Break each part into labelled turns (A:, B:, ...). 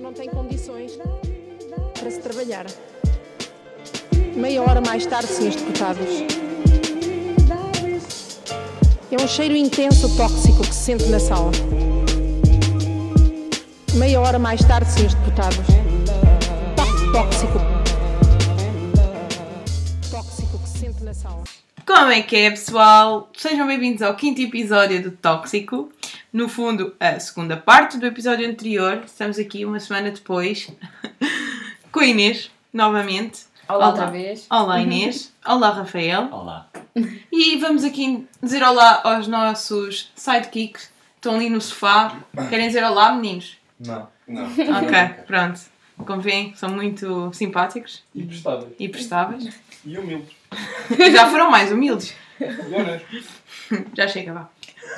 A: Não tem condições para se trabalhar. Meia hora mais tarde, senhores deputados. É um cheiro intenso tóxico que se sente na sala. Meia hora mais tarde, senhores deputados. Tóxico. Tóxico que se sente na sala.
B: Como é que é, pessoal? Sejam bem-vindos ao quinto episódio do Tóxico. No fundo, a segunda parte do episódio anterior. Estamos aqui uma semana depois com a Inês, novamente.
C: Olá, outra vez.
B: Olá, Inês. Olá, Rafael.
D: Olá.
B: E vamos aqui dizer olá aos nossos sidekicks. Estão ali no sofá. Querem dizer olá, meninos?
D: Não. Não.
B: Ok, pronto. Como veem, são muito simpáticos
D: E prestáveis.
B: e prestáveis.
D: E humildes.
B: Já foram mais humildes. Já chega, vá.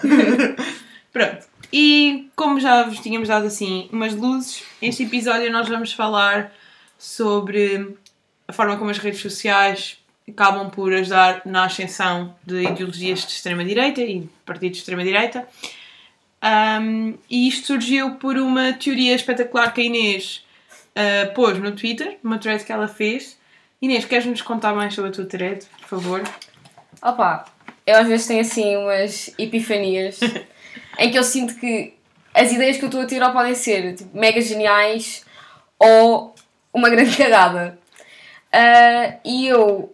B: Pronto. E como já vos tínhamos dado assim umas luzes, este episódio nós vamos falar sobre a forma como as redes sociais acabam por ajudar na ascensão de ideologias de extrema-direita e partidos de extrema-direita. Um, e isto surgiu por uma teoria espetacular que a Inês uh, pôs no Twitter, uma thread que ela fez. Inês, queres-nos contar mais sobre a tua thread, por favor?
C: Opa, eu às vezes tenho assim umas epifanias em que eu sinto que as ideias que eu estou a tirar podem ser tipo, mega geniais ou uma grande cagada. Ah, e eu,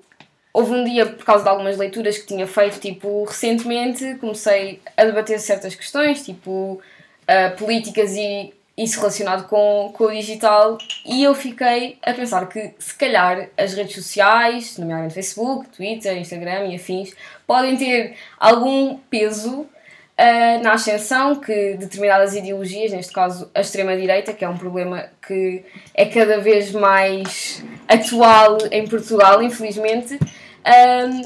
C: houve um dia, por causa de algumas leituras que tinha feito, tipo, recentemente, comecei a debater certas questões, tipo, ah, políticas e isso relacionado com, com o digital, e eu fiquei a pensar que, se calhar, as redes sociais, nomeadamente Facebook, Twitter, Instagram e afins, podem ter algum peso uh, na ascensão que determinadas ideologias, neste caso a extrema-direita, que é um problema que é cada vez mais atual em Portugal, infelizmente, um,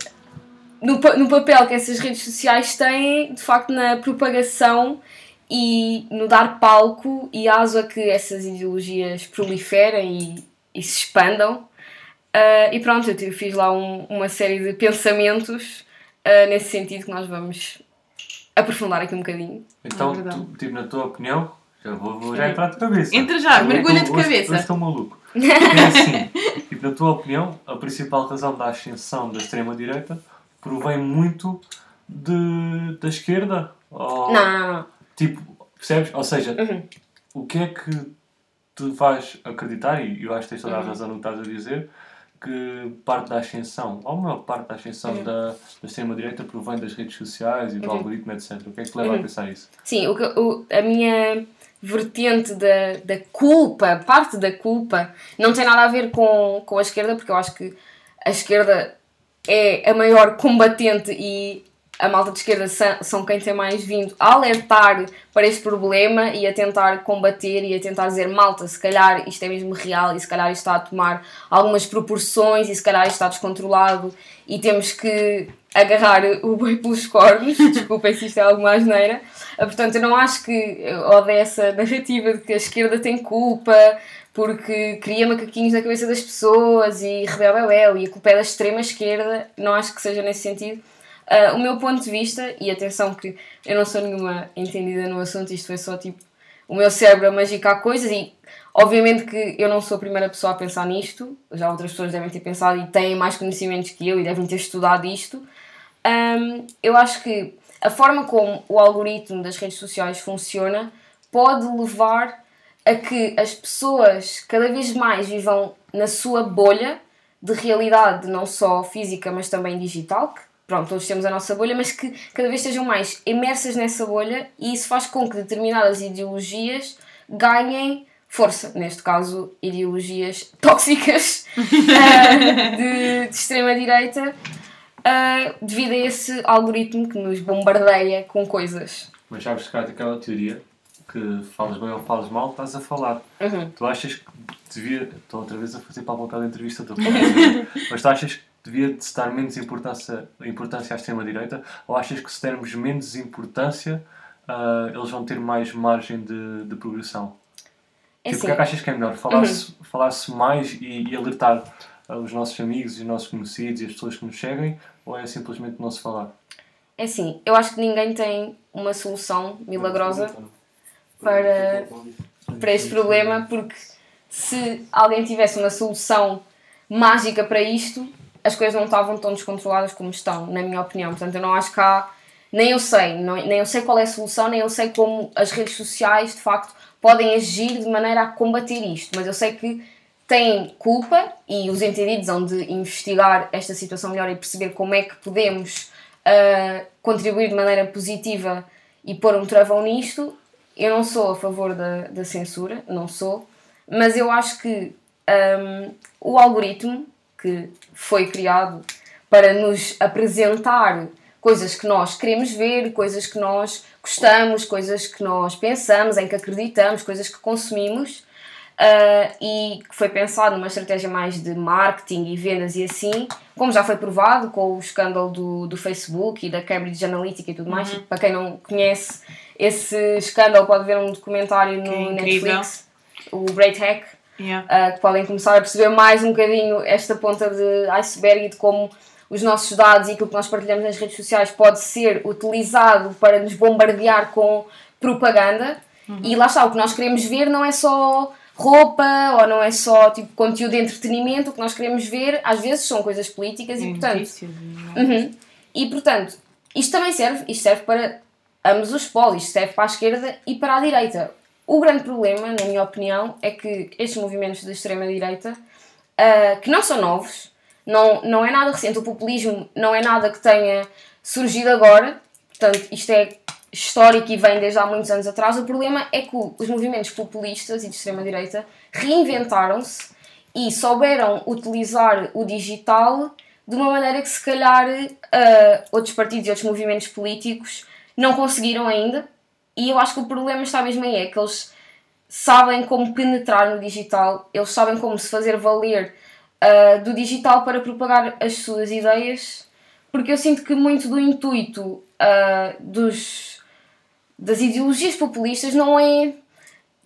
C: no, no papel que essas redes sociais têm, de facto, na propagação e no dar palco e aso a que essas ideologias proliferem e, e se expandam. Uh, e pronto, eu fiz lá um- uma série de pensamentos uh, nesse sentido que nós vamos aprofundar aqui um bocadinho.
D: Então,
B: É verdade.
D: tu, tipo, na tua opinião, já vou, vou já entrar de cabeça.
B: Entra já,
D: Eu
B: mergulha de
D: hoje-
B: cabeça.
D: Hoje estou maluco. É assim, tipo, na tua opinião, a principal razão da ascensão da extrema-direita provém muito de, da esquerda? Ou,
C: Não, não, não.
D: Tipo, percebes? Ou seja,
C: Uhum.
D: o que é que te faz acreditar, e eu acho que tens toda a
C: Uhum.
D: razão no que estás a dizer, que parte da ascensão, ou a maior parte da ascensão
C: Uhum.
D: da, da extrema-direita provém das redes sociais e do algoritmo, etc. O que é que te leva
C: Uhum.
D: a pensar isso?
C: Sim, o, que- o- a minha vertente da, da culpa, parte da culpa, não tem nada a ver com, com a esquerda, porque eu acho que a esquerda é a maior combatente e a malta de esquerda são, quem tem mais vindo a alertar para este problema e a tentar combater e a tentar dizer malta, se calhar isto é mesmo real e se calhar isto está a tomar algumas proporções e se calhar isto está descontrolado e temos que agarrar o boi pelos cornos, desculpem se isto é alguma asneira. Ah, Portanto, eu não acho que eu odeio essa narrativa de que a esquerda tem culpa porque cria macaquinhos na cabeça das pessoas e rebel e a culpa é da extrema esquerda. Não acho que seja nesse sentido. Ah, o meu ponto de vista, e atenção que eu não sou nenhuma entendida no assunto, isto foi só tipo o meu cérebro a magicar coisas e obviamente que eu não sou a primeira pessoa a pensar nisto, já outras pessoas devem ter pensado e têm mais conhecimentos que eu e devem ter estudado isto. Hum, eu acho que a forma como o algoritmo das redes sociais funciona pode levar a que as pessoas cada vez mais vivam na sua bolha de realidade, não só física, mas também digital, que pronto, todos temos a nossa bolha, mas que cada vez estejam mais imersas nessa bolha e isso faz com que determinadas ideologias ganhem força, neste caso ideologias tóxicas ah, de, de extrema-direita, ah, devido a esse algoritmo que nos bombardeia com coisas.
D: Mas que há aquela teoria que falas bem ou falas mal, estás a falar.
C: Uhum.
D: Tu achas que devia. Estou outra vez a fazer para a vontade da entrevista Mas tu achas que devia de se dar menos importância, importância à extrema-direita? Ou achas que se dermos menos importância, ah, eles vão ter mais margem de, de progressão?
C: É
D: Tipo, o
C: assim,
D: que é que achas que é melhor? Falar-se falar-se mais e, e alertar ah, os nossos amigos e os nossos conhecidos e as pessoas que nos seguem? Ou é simplesmente não se falar?
C: é assim, eu acho que ninguém tem uma solução milagrosa para. para este problema, porque se alguém tivesse uma solução mágica para isto, as coisas não estavam tão descontroladas como estão, na minha opinião. Portanto, eu não acho que há. Nem eu sei, não- nem eu sei qual é a solução, nem eu sei como as redes sociais de facto podem agir de maneira a combater isto, mas eu sei que têm culpa e os entendidos hão de investigar esta situação melhor e perceber como é que podemos ah, contribuir de maneira positiva e pôr um travão nisto. Eu não sou a favor da, da censura, não sou, mas eu acho que ahm, o algoritmo que foi criado para nos apresentar coisas que nós queremos ver, coisas que nós gostamos, coisas que nós pensamos, em que acreditamos, coisas que consumimos. ah, e que foi pensado numa estratégia mais de marketing e vendas e assim, como já foi provado com o escândalo do, do Facebook e da Cambridge Analytica e tudo mais. Para quem não conhece esse escândalo, pode ver um documentário no. Netflix, o Great Hack,
B: Yeah.
C: uh, que podem começar a perceber mais um bocadinho esta ponta de iceberg e de como os nossos dados e aquilo que nós partilhamos nas redes sociais pode ser utilizado para nos bombardear com propaganda. E lá está, o que nós queremos ver não é só roupa ou não é só tipo conteúdo de entretenimento, o que nós queremos ver às vezes são coisas políticas e portanto
B: e-
C: Uhum. E portanto, isto também serve, isto serve para ambos os polos, isto serve para a esquerda e para a direita. O grande problema, na minha opinião, é que estes movimentos de extrema-direita, ah, que não são novos, não, não é nada recente, o populismo não é nada que tenha surgido agora, portanto, isto é histórico e vem desde há muitos anos atrás. O problema é que os movimentos populistas e de extrema-direita reinventaram-se e souberam utilizar o digital de uma maneira que, se calhar, ah, outros partidos e outros movimentos políticos não conseguiram ainda. E eu acho que o problema está mesmo aí, é que eles sabem como penetrar no digital, eles sabem como se fazer valer ah, do digital para propagar as suas ideias, porque eu sinto que muito do intuito ah, dos, das ideologias populistas não é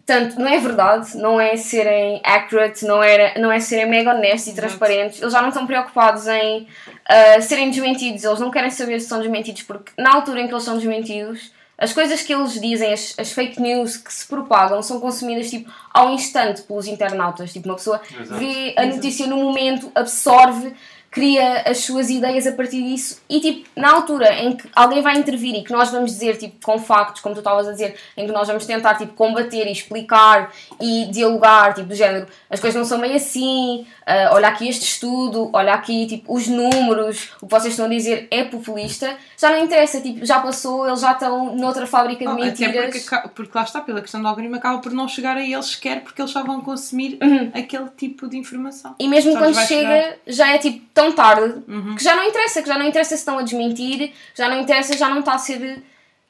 C: tanto, não é verdade, não é serem accurate, não é, não é serem mega honestos e transparentes, eles já não estão preocupados em ah, serem desmentidos, eles não querem saber se são desmentidos, porque na altura em que eles são desmentidos, as coisas que eles dizem, as, as fake news que se propagam, são consumidas tipo, ao instante pelos internautas. Tipo, uma pessoa
D: Exato.
C: vê a notícia no momento, absorve, cria as suas ideias a partir disso e tipo, na altura em que alguém vai intervir e que nós vamos dizer tipo, com factos, como tu estavas a dizer, em que nós vamos tentar tipo, combater e explicar e dialogar, tipo, do género, as coisas não são bem assim, ah, olha aqui este estudo, olha aqui tipo, os números, o que vocês estão a dizer é populista, já não interessa, tipo, já passou, eles já estão noutra fábrica de
B: Oh,
C: mentiras.
B: porque, porque lá está, pela questão do algoritmo, acaba por não chegar a eles sequer porque eles já vão consumir aquele tipo de informação.
C: E mesmo quando chega, já é tipo tão tarde
B: Uhum.
C: que já não interessa, que já não interessa se estão a desmentir, já não interessa, já não está a ser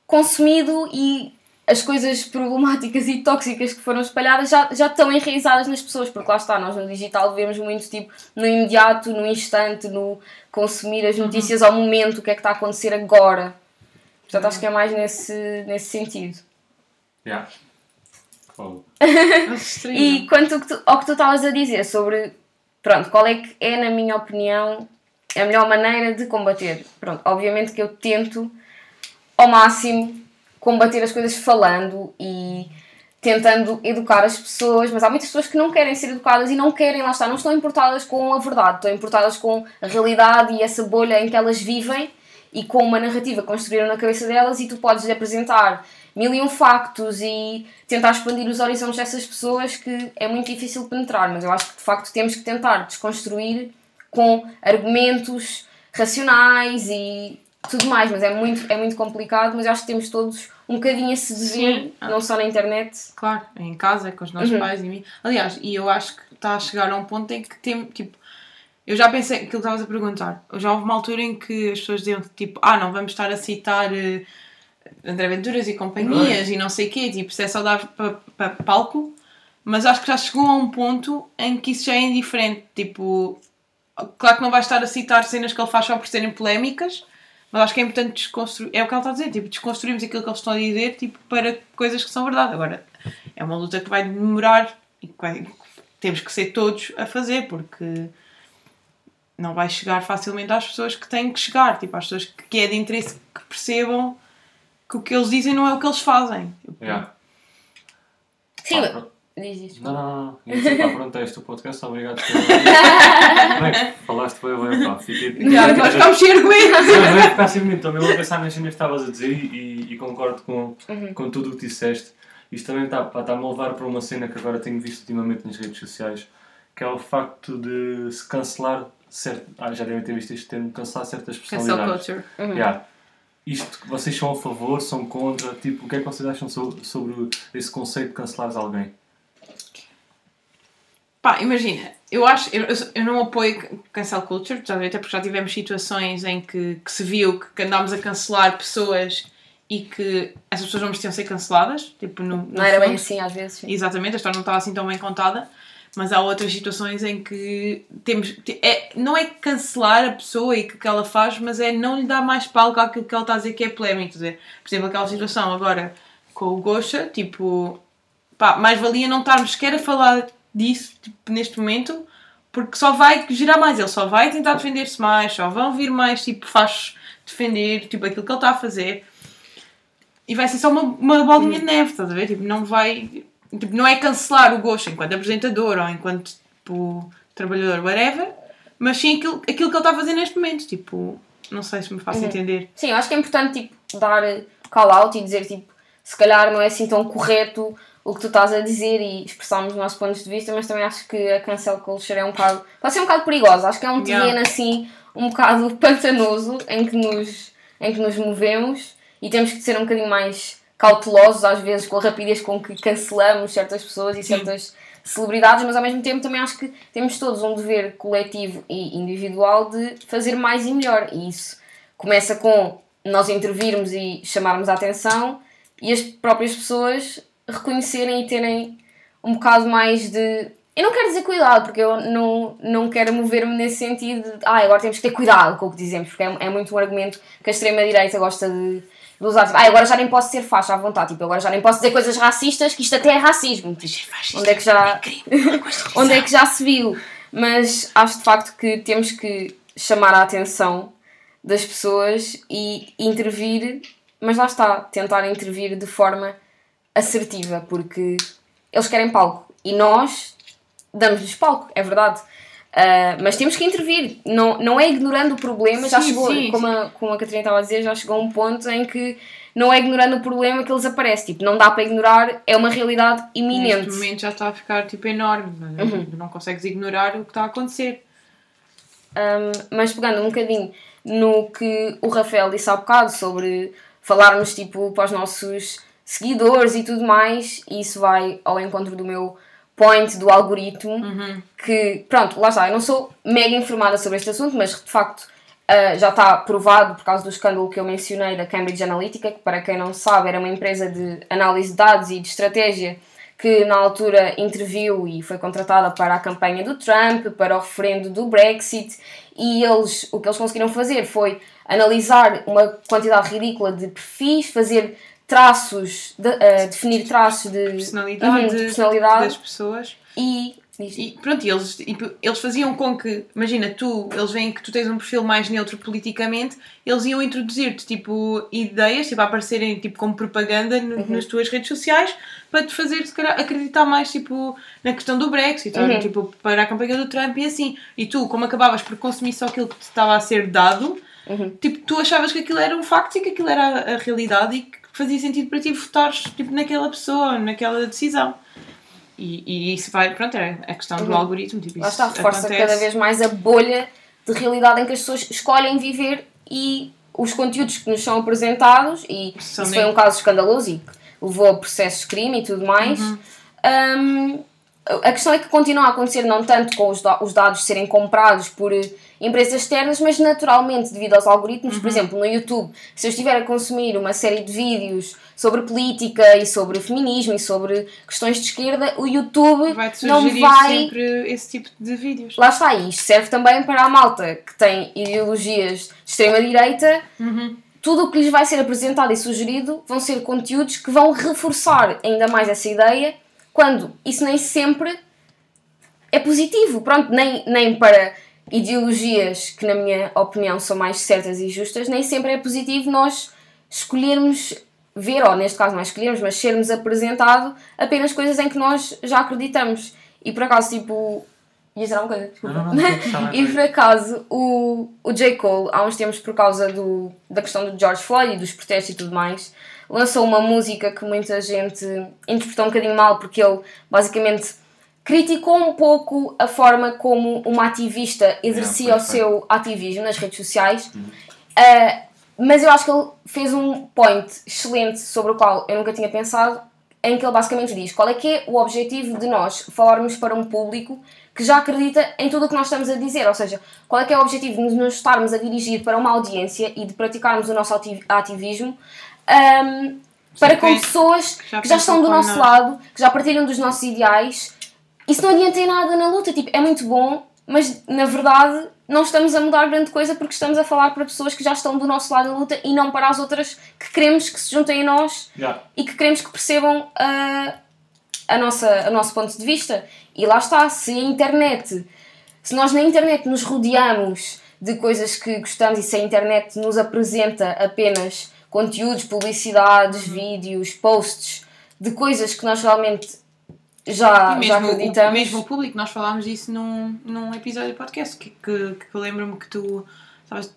C: consumido e as coisas problemáticas e tóxicas que foram espalhadas já, já estão enraizadas nas pessoas, porque lá está, nós no digital vemos muito tipo no imediato, no instante, no consumir as notícias ao momento, o que é que está a acontecer agora. Portanto, acho que é mais nesse, nesse sentido.
D: Yeah. Fogo.
C: E quanto ao que tu- ao que tu estavas a dizer sobre, pronto, qual é que é, na minha opinião, a melhor maneira de combater? Pronto, obviamente que eu tento ao máximo combater as coisas falando e tentando educar as pessoas, mas há muitas pessoas que não querem ser educadas e não querem, lá está, não estão importadas com a verdade, estão importadas com a realidade e essa bolha em que elas vivem e com uma narrativa construíram na cabeça delas e tu podes apresentar mil e um factos e tentar expandir os horizontes dessas pessoas que é muito difícil penetrar, mas eu acho que de facto temos que tentar desconstruir com argumentos racionais e tudo mais, mas é muito, é muito complicado, mas eu acho que temos todos um bocadinho a se dever,
B: Sim.
C: não só na internet.
B: Claro, em casa, com os nossos
C: Uhum.
B: pais e mim. Aliás, e eu acho que está a chegar a um ponto em que tem, tipo, eu já pensei, aquilo que estavas a perguntar, já houve uma altura em que as pessoas diziam tipo, ah, não vamos estar a citar eh, André Venturas e companhias e não sei o quê, tipo, se é só dar para palco, mas acho que já chegou a um ponto em que isso já é indiferente, tipo, claro que não vai estar a citar cenas que ele faz só por serem polémicas, mas acho que é importante desconstruir, é o que ela está a dizer, tipo, desconstruirmos aquilo que eles estão a dizer, tipo, para coisas que são verdade. Agora, é uma luta que vai demorar e que vai- temos que ser todos a fazer, porque não vai chegar facilmente às pessoas que têm que chegar, tipo, às pessoas que é de interesse que percebam que o que eles dizem não é o que eles fazem.
D: Yeah.
C: Sim, diz isto.
D: Não, não, não. Ia dizer, pá, pronto, é este o podcast, obrigado por Bem, falaste bem, bem, pá. Fiquei.
B: Já, nós ficamos sem argumentos.
D: É ficar assim muito, também vou pensar nas cenas que estavas a dizer e, e concordo com,
C: Uhum.
D: com tudo o que disseste. Isto também está-me a levar para uma cena que agora tenho visto ultimamente nas redes sociais, que é o facto de se cancelar certo, ah, já devem ter visto este termo, cancelar certas
B: Cancel
D: personalidades.
B: culture.
C: Uhum.
D: Yeah. Isto, vocês são a favor, são contra? Tipo, o que é que vocês acham sobre, sobre esse conceito de cancelares alguém?
B: Pá, imagina, eu acho, eu, eu- não apoio cancel culture, até porque já tivemos situações em que, que se viu que, que andámos a cancelar pessoas e que essas pessoas não mereciam ser canceladas. Tipo, no, no
C: Não era bem assim às vezes. sim.
B: Exatamente, a história não estava assim tão bem contada, mas há outras situações em que temos. te- É, não é cancelar a pessoa e que, que ela faz, mas é não lhe dar mais palco àquilo que ela está a dizer que é polémico. dizer, Por exemplo, aquela situação agora com o Gosha, tipo, pá, mais valia não estarmos sequer a falar disso tipo, neste momento, porque só vai girar mais, ele só vai tentar defender-se mais, só vão vir mais tipo fachos defender tipo, aquilo que ele está a fazer. E vai ser só uma, uma bolinha de neve, estás a ver? Tipo, não vai. Tipo, não é cancelar o gosto enquanto apresentador ou enquanto tipo, trabalhador, whatever, mas sim aquilo, aquilo que ele está a fazer neste momento. Tipo, não sei se me faço
C: Uhum.
B: entender.
C: Sim, eu acho que é importante tipo, dar call out e dizer tipo, se calhar não é assim tão correto o que tu estás a dizer e expressarmos os nossos pontos de vista, mas também acho que a cancel culture é um bocado. pode ser um bocado perigosa. Acho que é um
B: Yeah.
C: terreno assim um bocado pantanoso em que nos, em que nos movemos e temos que ser um bocadinho mais cautelosos às vezes com a rapidez com que cancelamos certas pessoas e
B: Sim.
C: certas celebridades, mas ao mesmo tempo também acho que temos todos um dever coletivo e individual de fazer mais e melhor. E isso começa com nós intervirmos e chamarmos a atenção e as próprias pessoas reconhecerem e terem um bocado mais de. Eu não quero dizer cuidado, porque eu não, não quero mover-me nesse sentido de ah, agora temos que ter cuidado com o que dizemos, porque é, é muito um argumento que a extrema-direita gosta de, ah, agora já nem posso ser faixa à vontade, tipo, agora já nem posso dizer coisas racistas, que isto até é racismo. Tipo, onde é que já. onde é que já se viu? Mas acho de facto que temos que chamar a atenção das pessoas e intervir, mas lá está, tentar intervir de forma assertiva, porque eles querem palco e nós damos-lhes palco, é verdade. Ah, mas temos que intervir, não, não é ignorando o problema, já
B: Sim,
C: chegou,
B: sim,
C: como, a, como a Catarina estava a dizer, já chegou a um ponto em que não é ignorando o problema que eles aparecem, tipo, não dá para ignorar, é uma realidade iminente.
B: Neste momento já está a ficar tipo enorme, mas
C: Uhum.
B: não consegues ignorar o que está a acontecer.
C: Um, mas pegando um bocadinho no que o Rafael disse há bocado sobre falarmos tipo para os nossos seguidores e tudo mais, e isso vai ao encontro do meu point do algoritmo, que pronto, lá está, eu não sou mega informada sobre este assunto, mas de facto uh, já está provado por causa do escândalo que eu mencionei da Cambridge Analytica, que para quem não sabe era uma empresa de análise de dados e de estratégia que na altura interviu e foi contratada para a campanha do Trump, para o referendo do Brexit, e eles, o que eles conseguiram fazer foi analisar uma quantidade ridícula de perfis, fazer traços, de- eh, definir traços de
B: Personalidade,
C: Uhum, de personalidade
B: das pessoas.
C: e.
B: E pronto, eles, eles faziam com que, imagina, tu, eles veem que tu tens um perfil mais neutro politicamente, eles iam introduzir-te tipo ideias, tipo a aparecerem tipo como propaganda no- nas tuas redes sociais para te fazer se calhar, acreditar mais tipo na questão do Brexit, ou,
C: Uhum.
B: tipo para a campanha do Trump e assim. E tu, como acabavas por consumir só aquilo que te estava a ser dado,
C: Uhum.
B: tipo, tu achavas que aquilo era um facto e que aquilo era a realidade e que fazia sentido para ti votares tipo, naquela pessoa, naquela decisão. E, e isso vai, pronto, é a questão do
C: Uhum.
B: algoritmo. Tipo,
C: Lá está, reforça
B: acontece.
C: cada vez mais a bolha de realidade em que as pessoas escolhem viver e os conteúdos que nos são apresentados, e
B: São
C: isso foi um caso escandaloso e que levou a processos de crime e tudo mais.
B: Uhum.
C: Hum, a questão é que continua a acontecer não tanto com os, da- os dados serem comprados por eh, empresas externas, mas naturalmente devido aos algoritmos.
B: Uhum.
C: Por exemplo, no YouTube, se eu estiver a consumir uma série de vídeos sobre política e sobre feminismo e sobre questões de esquerda, o YouTube
B: Vai-te
C: não vai
B: sempre esse tipo de vídeos.
C: Lá está, e isto serve também para a malta que tem ideologias de extrema-direita. Tudo o que lhes vai ser apresentado e sugerido vão ser conteúdos que vão reforçar ainda mais essa ideia, quando isso nem sempre é positivo. Pronto, nem, nem para ideologias que, na minha opinião, são mais certas e justas, nem sempre é positivo nós escolhermos ver, ou neste caso não escolhermos, mas sermos apresentado apenas coisas em que nós já acreditamos. E por acaso, tipo. Ia dizer alguma coisa? Desculpa.
D: Não, não, não, está bem,
C: e por acaso, o, o J. Cole, há uns tempos, por causa do, da questão do George Floyd e dos protestos e tudo mais, lançou uma música que muita gente interpretou um bocadinho mal, porque ele basicamente criticou um pouco a forma como uma ativista exercia
D: Yeah,
C: o seu ativismo nas redes sociais. Uh, mas eu acho que ele fez um point excelente sobre o qual eu nunca tinha pensado, em que ele basicamente diz qual é que é o objetivo de nós falarmos para um público que já acredita em tudo o que nós estamos a dizer, ou seja, qual é que é o objetivo de nos estarmos a dirigir para uma audiência e de praticarmos o nosso ati- ativismo um, para com pessoas
B: já
C: que já estão do nosso
B: nós.
C: lado, que já partilham dos nossos ideais. Isso não adianta em nada na luta, tipo, é muito bom, mas na verdade não estamos a mudar grande coisa porque estamos a falar para pessoas que já estão do nosso lado na luta e não para as outras que queremos que se juntem a nós
D: Yeah.
C: e que queremos que percebam ah, a nossa, o nosso ponto de vista. E lá está, se a internet, se nós na internet nos rodeamos de coisas que gostamos e se a internet nos apresenta apenas conteúdos, publicidades, vídeos, posts de coisas que nós realmente já,
B: E
C: já
B: mesmo, o,
C: acreditamos.
B: mesmo o público, nós falámos disso num, num episódio de podcast, que, que, que eu lembro-me que tu estavas-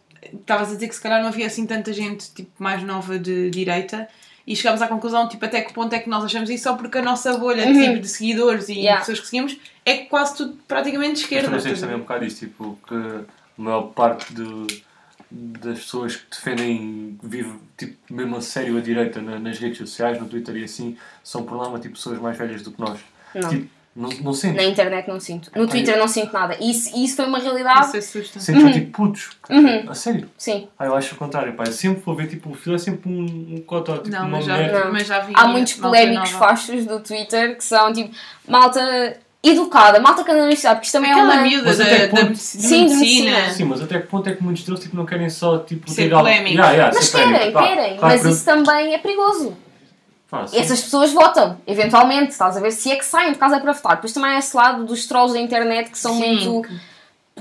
B: a dizer que se calhar não havia assim tanta gente tipo, mais nova de direita e chegámos à conclusão tipo, até que ponto é que nós achamos isso só porque a nossa bolha
C: Uhum.
B: tipo, de seguidores e
C: Yeah.
B: pessoas que seguimos é quase tudo praticamente de
D: Mas
B: esquerda. a
D: também um bocado isso, tipo, que a maior parte de- das pessoas que defendem, vive tipo, mesmo a sério a direita na- nas redes sociais, no Twitter e assim, são por norma tipo, pessoas mais velhas do que nós.
C: Não.
D: Tipo, não, não sentes?
C: Na internet não sinto. No Twitter não sinto nada. E isso, isso foi uma realidade.
B: Isso assusta.
D: Sentes
C: Uhum.
D: tipo putos. A sério?
C: Sim.
D: Ah, eu acho o contrário, pá. Eu sempre vou ver tipo um filho, é sempre um, um cotó, tipo
B: Não,
D: uma
B: mas já.
C: Não.
B: mas já vi.
C: Há muitos polémicos fachos do Twitter que são tipo malta educada, malta que anda na universidade, porque isto também
B: Aquela
C: é uma.
B: miúda
D: Mas
B: da, da,
D: ponto?
B: de
C: Sim, de
B: medicina.
D: Sim, mas até que ponto é que muitos deles tipo, não querem só tipo,
B: Ser polémicos.
D: Yeah, yeah,
C: Mas querem, querem.
D: Claro,
C: mas
D: por-
C: isso também é perigoso. E essas pessoas votam, eventualmente, estás a ver? Se é que saem de casa para votar. Depois também há esse lado dos trolls da internet que são
B: Sim.
C: muito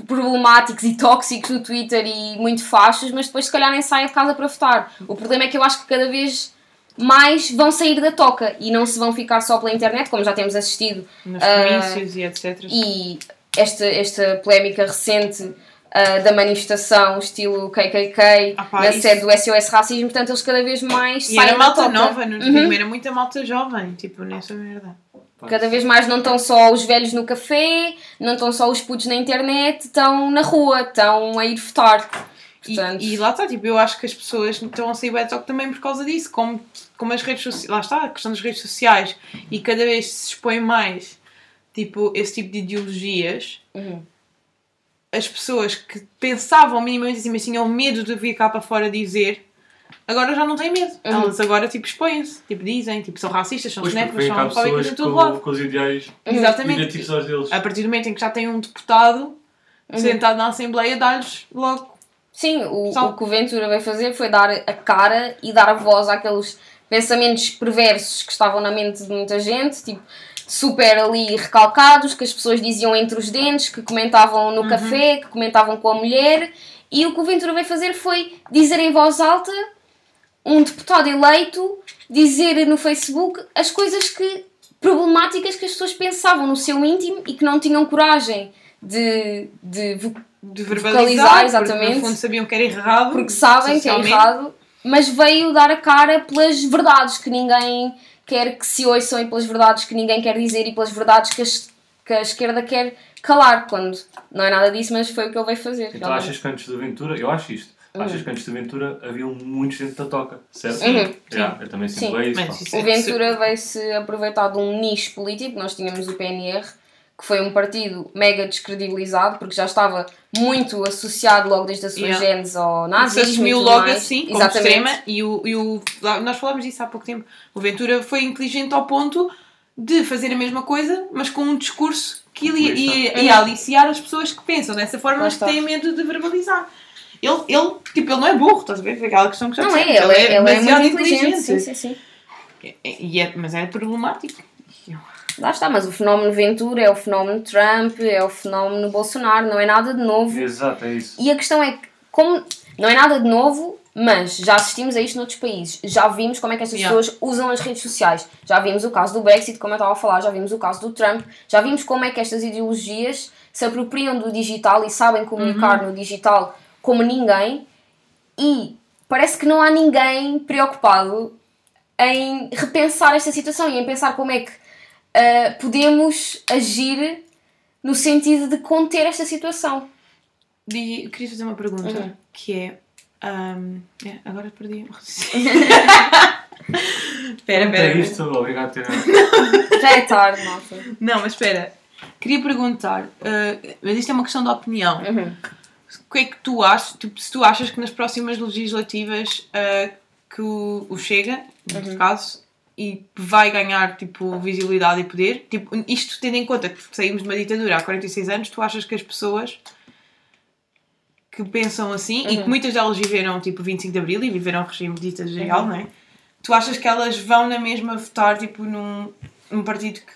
C: problemáticos e tóxicos no Twitter e muito fachos, mas depois se calhar nem saem de casa para votar. O problema é que eu acho que cada vez mais vão sair da toca e não se vão ficar só pela internet, como já temos assistido
B: Nos
C: Ah,
B: comícios e etc.
C: e esta, esta polémica recente ah, da manifestação estilo KKK
B: Ah pá,
C: na
B: isso-
C: sede do SOS Racismo, portanto eles cada vez mais
B: E
C: saem
B: era
C: da
B: malta
C: toca.
B: nova, no
C: Uhum.
B: uhum. era muita malta jovem, tipo, nessa merda.
C: Cada vez mais não estão só os velhos no café, não estão só os putos na internet, estão na rua, estão a ir votar.
B: E,
C: Portanto,
B: e lá está, tipo, eu acho que as pessoas estão a sair talk também por causa disso, como, como as redes sociais, lá está, a questão das redes sociais, e cada vez se expõe mais, tipo, esse tipo de ideologias,
C: Uhum.
B: as pessoas que pensavam minimamente assim, mas tinham medo de vir cá para fora dizer, agora já não têm medo.
C: Uhum.
B: Elas agora, tipo, expõem-se, tipo, dizem, tipo, são racistas, são
D: cá
B: são homofóbicas em todo
D: com,
B: lado.
D: com os ideais
B: Exatamente.
D: aos deles.
B: A partir do momento em que já tem um deputado
C: Uhum.
B: sentado na Assembleia, dá-lhes logo
C: sim, o,
B: Só-
C: o que o Ventura veio fazer foi dar a cara e dar a voz àqueles pensamentos perversos que estavam na mente de muita gente, tipo, super ali recalcados, que as pessoas diziam entre os dentes, que comentavam no café, que comentavam com a mulher, e o que o Ventura veio fazer foi dizer em voz alta um deputado eleito dizer no Facebook as coisas que problemáticas que as pessoas pensavam no seu íntimo e que não tinham coragem de, de
B: de
C: Vocalizar,
B: verbalizar,
C: exatamente.
B: porque no fundo sabiam que era errado.
C: porque sabem que é errado, mas veio dar a cara pelas verdades que ninguém quer que se ouçam e pelas verdades que ninguém quer dizer e pelas verdades que a, que a esquerda quer calar, quando não é nada disso, mas foi o que ele veio fazer.
D: Então
C: realmente.
D: achas que antes do Ventura, eu acho isto, achas que antes do Ventura havia muitos dentro da toca, certo?
C: Uhum,
D: Yeah, eu também sinto isso.
B: Mas isso
C: O
B: é
C: Ventura veio-se aproveitar de um nicho político, nós tínhamos o PNR, que foi um partido mega descredibilizado, porque já estava muito associado logo desde a sua
B: Yeah.
C: gênese ao
B: Se
C: nazismo. e
B: assumiu logo
C: mais.
B: assim, como
C: Exatamente.
B: extrema, e, o, e o, nós falámos disso há pouco tempo. O Ventura foi inteligente ao ponto de fazer a mesma coisa, mas com um discurso que ele ia, ia, ia aliciar as pessoas que pensam dessa forma, mas que têm medo de verbalizar. Ele, ele, tipo, ele não é burro, estás a ver? Foi aquela questão que já
C: Não é,
B: dissemos.
C: ele, é, ele é
B: demasiado
C: muito inteligente. Sim, sim, sim.
B: E- e é- mas é problemático.
C: Lá está, mas o fenómeno Ventura é o fenómeno Trump, é o fenómeno Bolsonaro, não é nada de novo.
D: Exato, é isso.
C: E a questão é que, como não é nada de novo, Mas já assistimos a isto noutros países. Já vimos como é que estas
B: Yeah.
C: pessoas usam as redes sociais. Já vimos o caso do Brexit, como eu estava a falar, já vimos o caso do Trump, já vimos como é que estas ideologias se apropriam do digital e sabem comunicar no digital como ninguém. E parece que não há ninguém preocupado em repensar esta situação e em pensar como é que ah, podemos agir no sentido de conter esta situação.
B: Di- queria fazer uma pergunta
C: Uhum.
B: que é, ahm, é, Agora perdi o. Espera,
D: É
B: espera.
D: isto, obrigado.
C: Já é tarde, malta.
B: Não, mas espera. Queria perguntar, ah, mas isto é uma questão de opinião.
C: Uhum.
B: O que é que tu achas? Tipo, se tu achas que nas próximas legislativas ah, que o, o Chega, neste caso, e vai ganhar tipo visibilidade e poder, tipo, isto tendo em conta que saímos de uma ditadura há 46 anos, tu achas que as pessoas que pensam assim e que muitas delas viveram tipo 25 de Abril e viveram regime ditatorial, não é? Tu achas que elas vão na mesma votar tipo num, num partido que,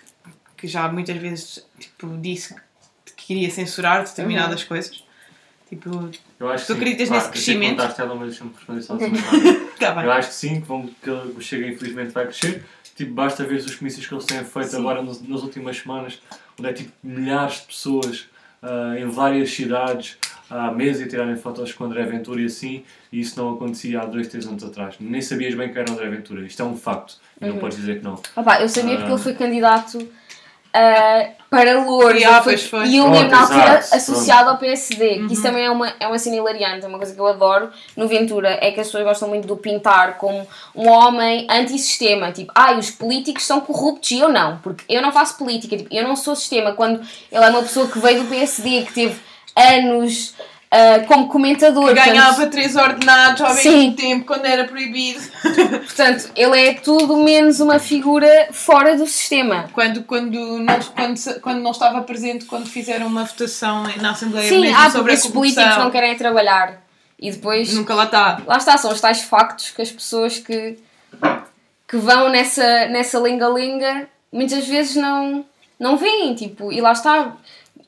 B: que já muitas vezes tipo, disse que queria censurar determinadas coisas? Tipo,
D: Eu acho
B: Tu
D: que sim.
B: acreditas nesse
D: eu
B: crescimento?
D: contaste ela, mas deixa-me responder só a segunda.
B: tá bem.
D: Eu acho que sim, que, vão, que o Chega infelizmente vai crescer. Tipo, basta ver os comícios que eles têm feito
B: Sim.
D: agora nas, nas últimas semanas, onde é tipo milhares de pessoas ah, em várias cidades há meses a tirarem fotos com André Ventura e assim, e isso não acontecia há dois, três anos atrás. Nem sabias bem que era André Ventura. Isto é um facto. E
C: Uhum.
D: não podes dizer que não.
C: Opa, eu sabia
D: Ah.
C: porque ele foi candidato ah, para Lourdes
B: Ah,
C: Ele foi-
B: foi.
C: e eu lembro na altura associado ao PSD, que isso
B: Uhum.
C: também é uma, é uma cena hilariante, é uma coisa que eu adoro no Ventura, é que as pessoas gostam muito do pintar como um homem antissistema, tipo, ai, os políticos são corruptos e eu não, porque eu não faço política, tipo, eu não sou sistema, quando ele é uma pessoa que veio do PSD, que teve anos ah, como comentador, portanto-
B: Ganhava três ordenados ao
C: Sim.
B: mesmo tempo quando era proibido.
C: portanto, ele é tudo menos uma figura fora do sistema.
B: Quando, quando, não, quando, quando não estava presente, quando fizeram uma votação na Assembleia
C: Sim,
B: mesmo
C: porque
B: sobre a
C: esses políticos não querem trabalhar. E depois,
B: Nunca lá está.
C: lá está, são os tais factos que as pessoas que, que vão nessa nessa linga-linga muitas vezes não, não veem, tipo, e lá está.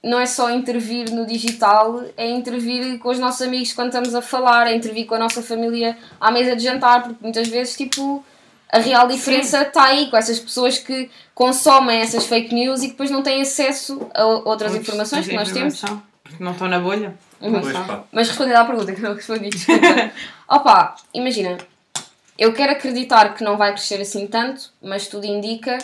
C: Não é só intervir no digital, é intervir com os nossos amigos quando estamos a falar, é intervir com a nossa família à mesa de jantar, porque muitas vezes, tipo, a real diferença está aí, com essas pessoas que consomem essas fake news e que depois não têm acesso a outras informações que nós temos.
B: Informação, Porque não estão na bolha.
C: Uhum.
D: Pois.
C: Mas respondendo à pergunta que não respondi, desculpa. Opa, imagina, eu quero acreditar que não vai crescer assim tanto, mas tudo indica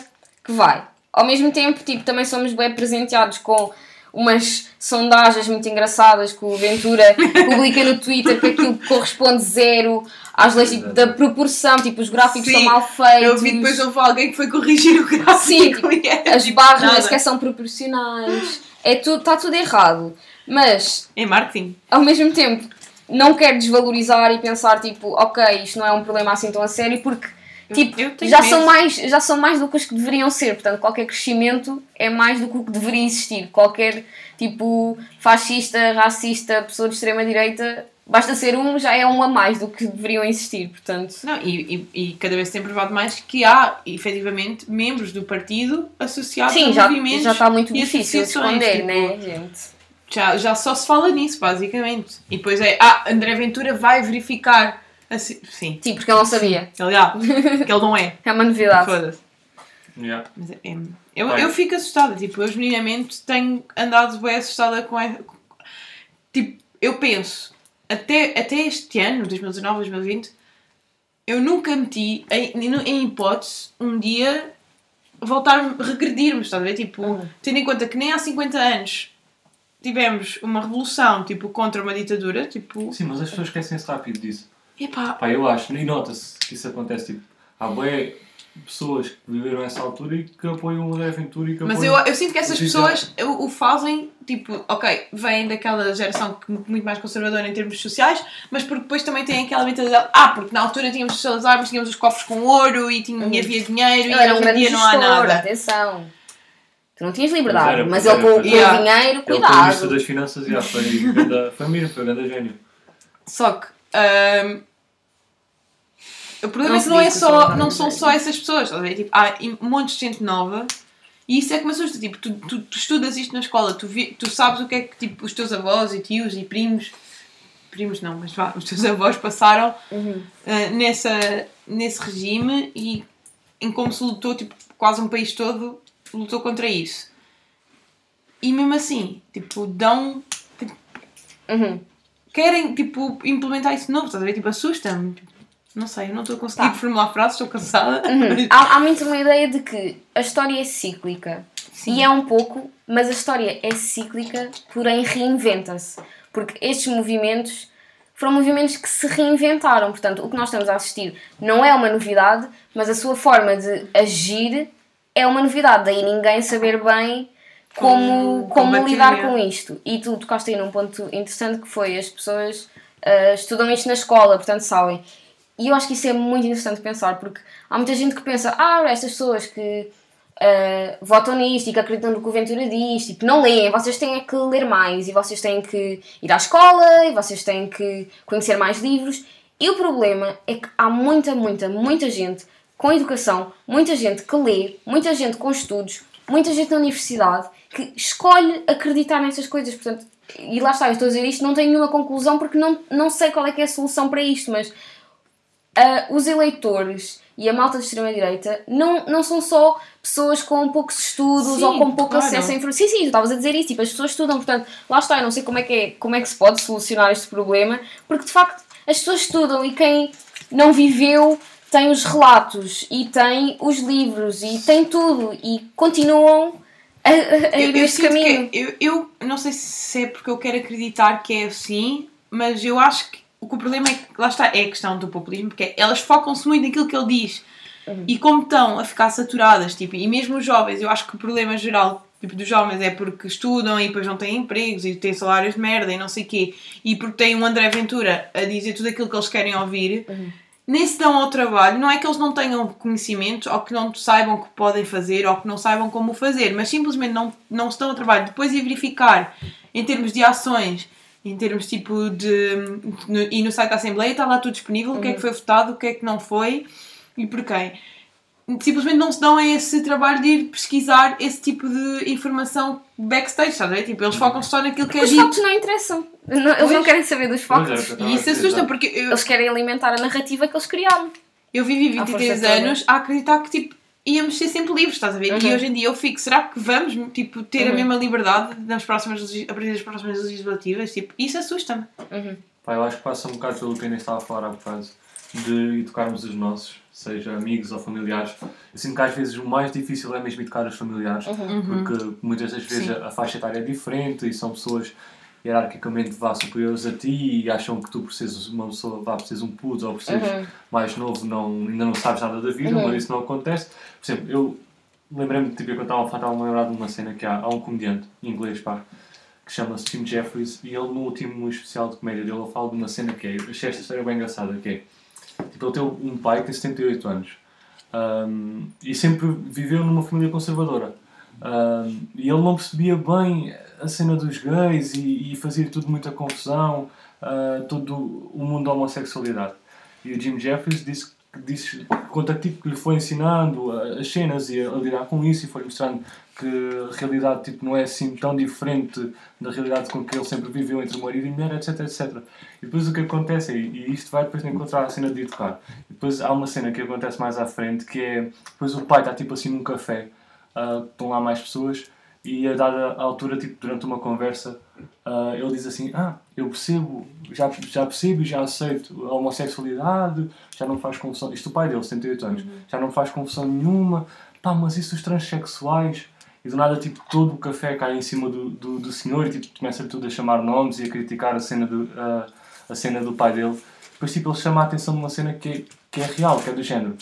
C: que vai. Ao mesmo tempo, tipo, também somos bem presenteados com umas sondagens muito engraçadas que o Ventura publica no Twitter que aquilo corresponde zero às leis tipo, da proporção, tipo, os gráficos
B: Sim,
C: são mal feitos.
B: Eu vi depois houve alguém que foi corrigir o gráfico.
C: Sim, tipo,
B: era
C: as
B: tipo
C: barras nem sequer são proporcionais. É tudo, está tudo errado. Mas
B: É marketing.
C: ao mesmo tempo, não quero desvalorizar e pensar tipo, ok, isto não é um problema assim tão a sério, porque tipo, já,
B: medo.
C: são mais, já são mais do que os que deveriam ser. Portanto, qualquer crescimento é mais do que o que deveria existir. Qualquer tipo fascista, racista, pessoa de extrema-direita, basta ser um, já é um a mais do que deveriam existir. Portanto,
B: Não, e, e, e cada vez se tem provado mais que há, efetivamente, membros do partido associados
C: sim,
B: a
C: já,
B: movimentos
C: já está muito difícil esconder,
B: tipo,
C: né, gente?
B: Já, já só se fala nisso, basicamente. E depois é, ah, André Ventura vai verificar. Assim, sim,
C: Sim, porque eu não sabia.
B: ele, ah, que ele não é.
C: É uma novidade.
B: Foda-se.
D: Yeah.
B: Mas é- é- eu, eu fico assustada, tipo, eu genuinamente tenho andado bem assustada com a, Tipo, eu penso, até, até este ano, 2019, 2020, eu nunca meti em, em hipótese um dia voltar a regredirmos, estás a ver? Tipo,
C: Uhum.
B: tendo em conta que nem há 50 anos tivemos uma revolução, tipo, contra uma ditadura, tipo,
D: Sim, mas as pessoas esquecem-se rápido disso.
B: Epá,
D: Pá, eu acho, e nota-se que isso acontece. Tipo, há bué pessoas que viveram essa altura e que apoiam o André Ventura e que
B: Mas eu, eu sinto que essas pessoas o, o fazem, tipo, ok, vêm daquela geração que, muito mais conservadora em termos sociais, mas porque depois também têm aquela mentalidade, ah, porque na altura tínhamos Salazar, mas tínhamos os cofres com ouro e, tinha, e havia dinheiro
C: Ele
B: e
C: era um
B: hoje em dia não há nada.
C: atenção. Tu não tinhas liberdade,
D: Mas
C: mas,
D: era,
C: ele com,
D: mas
C: o dinheiro,
D: Ele foi o
C: cuidado.
D: ministro das finanças e ah, foi grande família, foi grande gênio.
B: Só que ahm, o problema
C: Não
B: é que não, é só,
C: são
B: não são só essas pessoas, estás a ver? Tipo, há im- montes de gente nova e isso é que me assusta. Tipo, tu, tu, tu estudas isto na escola, tu, vi, tu sabes o que é que tipo, os teus avós e tios e primos primos não, mas vá, os teus avós passaram
C: Uhum.
B: ah, nessa, nesse regime e em como se lutou, tipo, quase um país todo lutou contra isso. E mesmo assim, tipo, dão. tipo,
C: Uhum.
B: Querem, tipo, implementar isso de novo, estás a ver? Tipo, assusta-me. Tipo, não sei, eu não estou a conseguir
C: Tá.
B: formular frases, estou cansada.
C: Uhum. Há, há muito uma ideia de que a história é cíclica.
B: Sim.
C: E é um pouco, mas a história é cíclica, porém reinventa-se. Porque estes movimentos foram movimentos que se reinventaram. Portanto, o que nós estamos a assistir não é uma novidade, mas a sua forma de agir é uma novidade. Daí ninguém saber bem como,
B: Como
C: como lidar com isto. E tu tocaste aí num ponto interessante que foi as pessoas ah, estudam isto na escola, portanto sabem. E eu acho que isso é muito interessante pensar, porque há muita gente que pensa, ah, estas pessoas que ah, votam nisto e que acreditam no que o Ventura diz, tipo, não leem, vocês têm que ler mais e vocês têm que ir à escola e vocês têm que conhecer mais livros. E o problema é que há muita, muita, muita gente com educação, muita gente que lê, muita gente com estudos, muita gente na universidade que escolhe acreditar nessas coisas. Portanto, e lá está, eu estou a dizer isto, não tenho nenhuma conclusão porque não, não sei qual é que é a solução para isto, mas ah, os eleitores e a malta de extrema-direita não, não são só pessoas com poucos estudos
B: Sim,
C: ou com pouco
B: claro.
C: acesso à informação. Sim, sim, tu estavas a dizer isso, tipo, as pessoas estudam, portanto, lá está, eu não sei como é que, é, como é que se pode solucionar este problema, porque de facto as pessoas estudam e quem não viveu tem os relatos e tem os livros e tem tudo e continuam a, a,
B: eu, eu
C: caminho.
B: que eu, eu não sei se é porque eu quero acreditar que é assim, mas eu acho que o que o problema é que lá está, é a questão do populismo, porque é, elas focam-se muito naquilo que ele diz.
C: Uhum.
B: E como estão a ficar saturadas, tipo, e mesmo os jovens, eu acho que o problema geral tipo, dos jovens é porque estudam e depois não têm empregos e têm salários de merda e não sei o quê, e porque têm um André Ventura a dizer tudo aquilo que eles querem ouvir,
C: Uhum.
B: Nem se dão ao trabalho. Não é que eles não tenham conhecimentos ou que não saibam o que podem fazer ou que não saibam como fazer, mas simplesmente não, não se dão ao trabalho depois de verificar em termos de ações. Em termos tipo de. no- e no site da Assembleia está lá tudo disponível, o que é que foi votado, o que é que não foi e por quem simplesmente não se dão a esse trabalho de ir pesquisar esse tipo de informação backstage, estás a ver? Tipo, eles focam só naquilo que é
C: Os
B: dito.
C: factos não interessam. Não- eles não
B: Pois.
C: querem saber dos
D: Pois é,
B: E isso
D: a
B: assusta, porque eu,
C: Eles querem alimentar a narrativa que eles criaram.
B: eu vivi
C: À
B: 23
C: força toda.
B: anos a acreditar que tipo, íamos ser sempre livres, estás a ver? E
C: Uhum.
B: hoje em dia eu fico, será que vamos tipo, ter a
C: Uhum.
B: mesma liberdade nas próximas, a partir das próximas legislativas? Tipo, isso assusta-me.
D: Pá, eu acho que passa um bocado pelo que ainda estava a falar há bocado, de educarmos os nossos, seja amigos ou familiares. Eu sinto que às vezes o mais difícil é mesmo educar os familiares, porque muitas das vezes
B: Sim.
D: a faixa etária é diferente e são pessoas hierarquicamente vá superiores a ti e acham que tu por seres uma pessoa, vá por seres um puto ou por seres
C: Uhum.
D: mais novo não, ainda não sabes nada da vida,
C: Uhum.
D: mas isso não acontece. Por exemplo, eu lembrei-me, tipo, eu estava a lembrar de uma cena que há, há um comediante inglês, pá, que chama-se Tim Jeffries e ele no último especial de comédia dele ele fala de uma cena que é, eu achei esta história bem engraçada, que é, tipo, ele tem um pai que tem 78 anos um, e sempre viveu numa família conservadora um, e ele não percebia bem a cena dos gays e, e fazia tudo muita confusão, uh, todo o mundo da homossexualidade. E o Jim Jeffries disse, disse tipo que lhe foi ensinando as cenas e a, a lidar com isso e foi mostrando que a realidade tipo, não é assim tão diferente da realidade com que ele sempre viveu entre marido e mulher, etc, etc. E depois o que acontece, é, e isto vai depois de encontrar a cena de educar, e depois há uma cena que acontece mais à frente, que é, depois o pai está tipo assim num café, uh, estão lá mais pessoas, e a dada altura, tipo, durante uma conversa, ah, ele diz assim, ah, eu percebo, já, já percebo e já aceito a homossexualidade, já não faz confusão, isto o pai dele, 78 anos, já não faz confusão nenhuma, pá, mas isso os transexuais, e do nada, tipo, todo o café cai em cima do, do, do senhor e, tipo, começa tudo a chamar nomes e a criticar a cena do, ah, a cena do pai dele. Depois, tipo, ele chama a atenção de uma cena que é, que é real, que é do género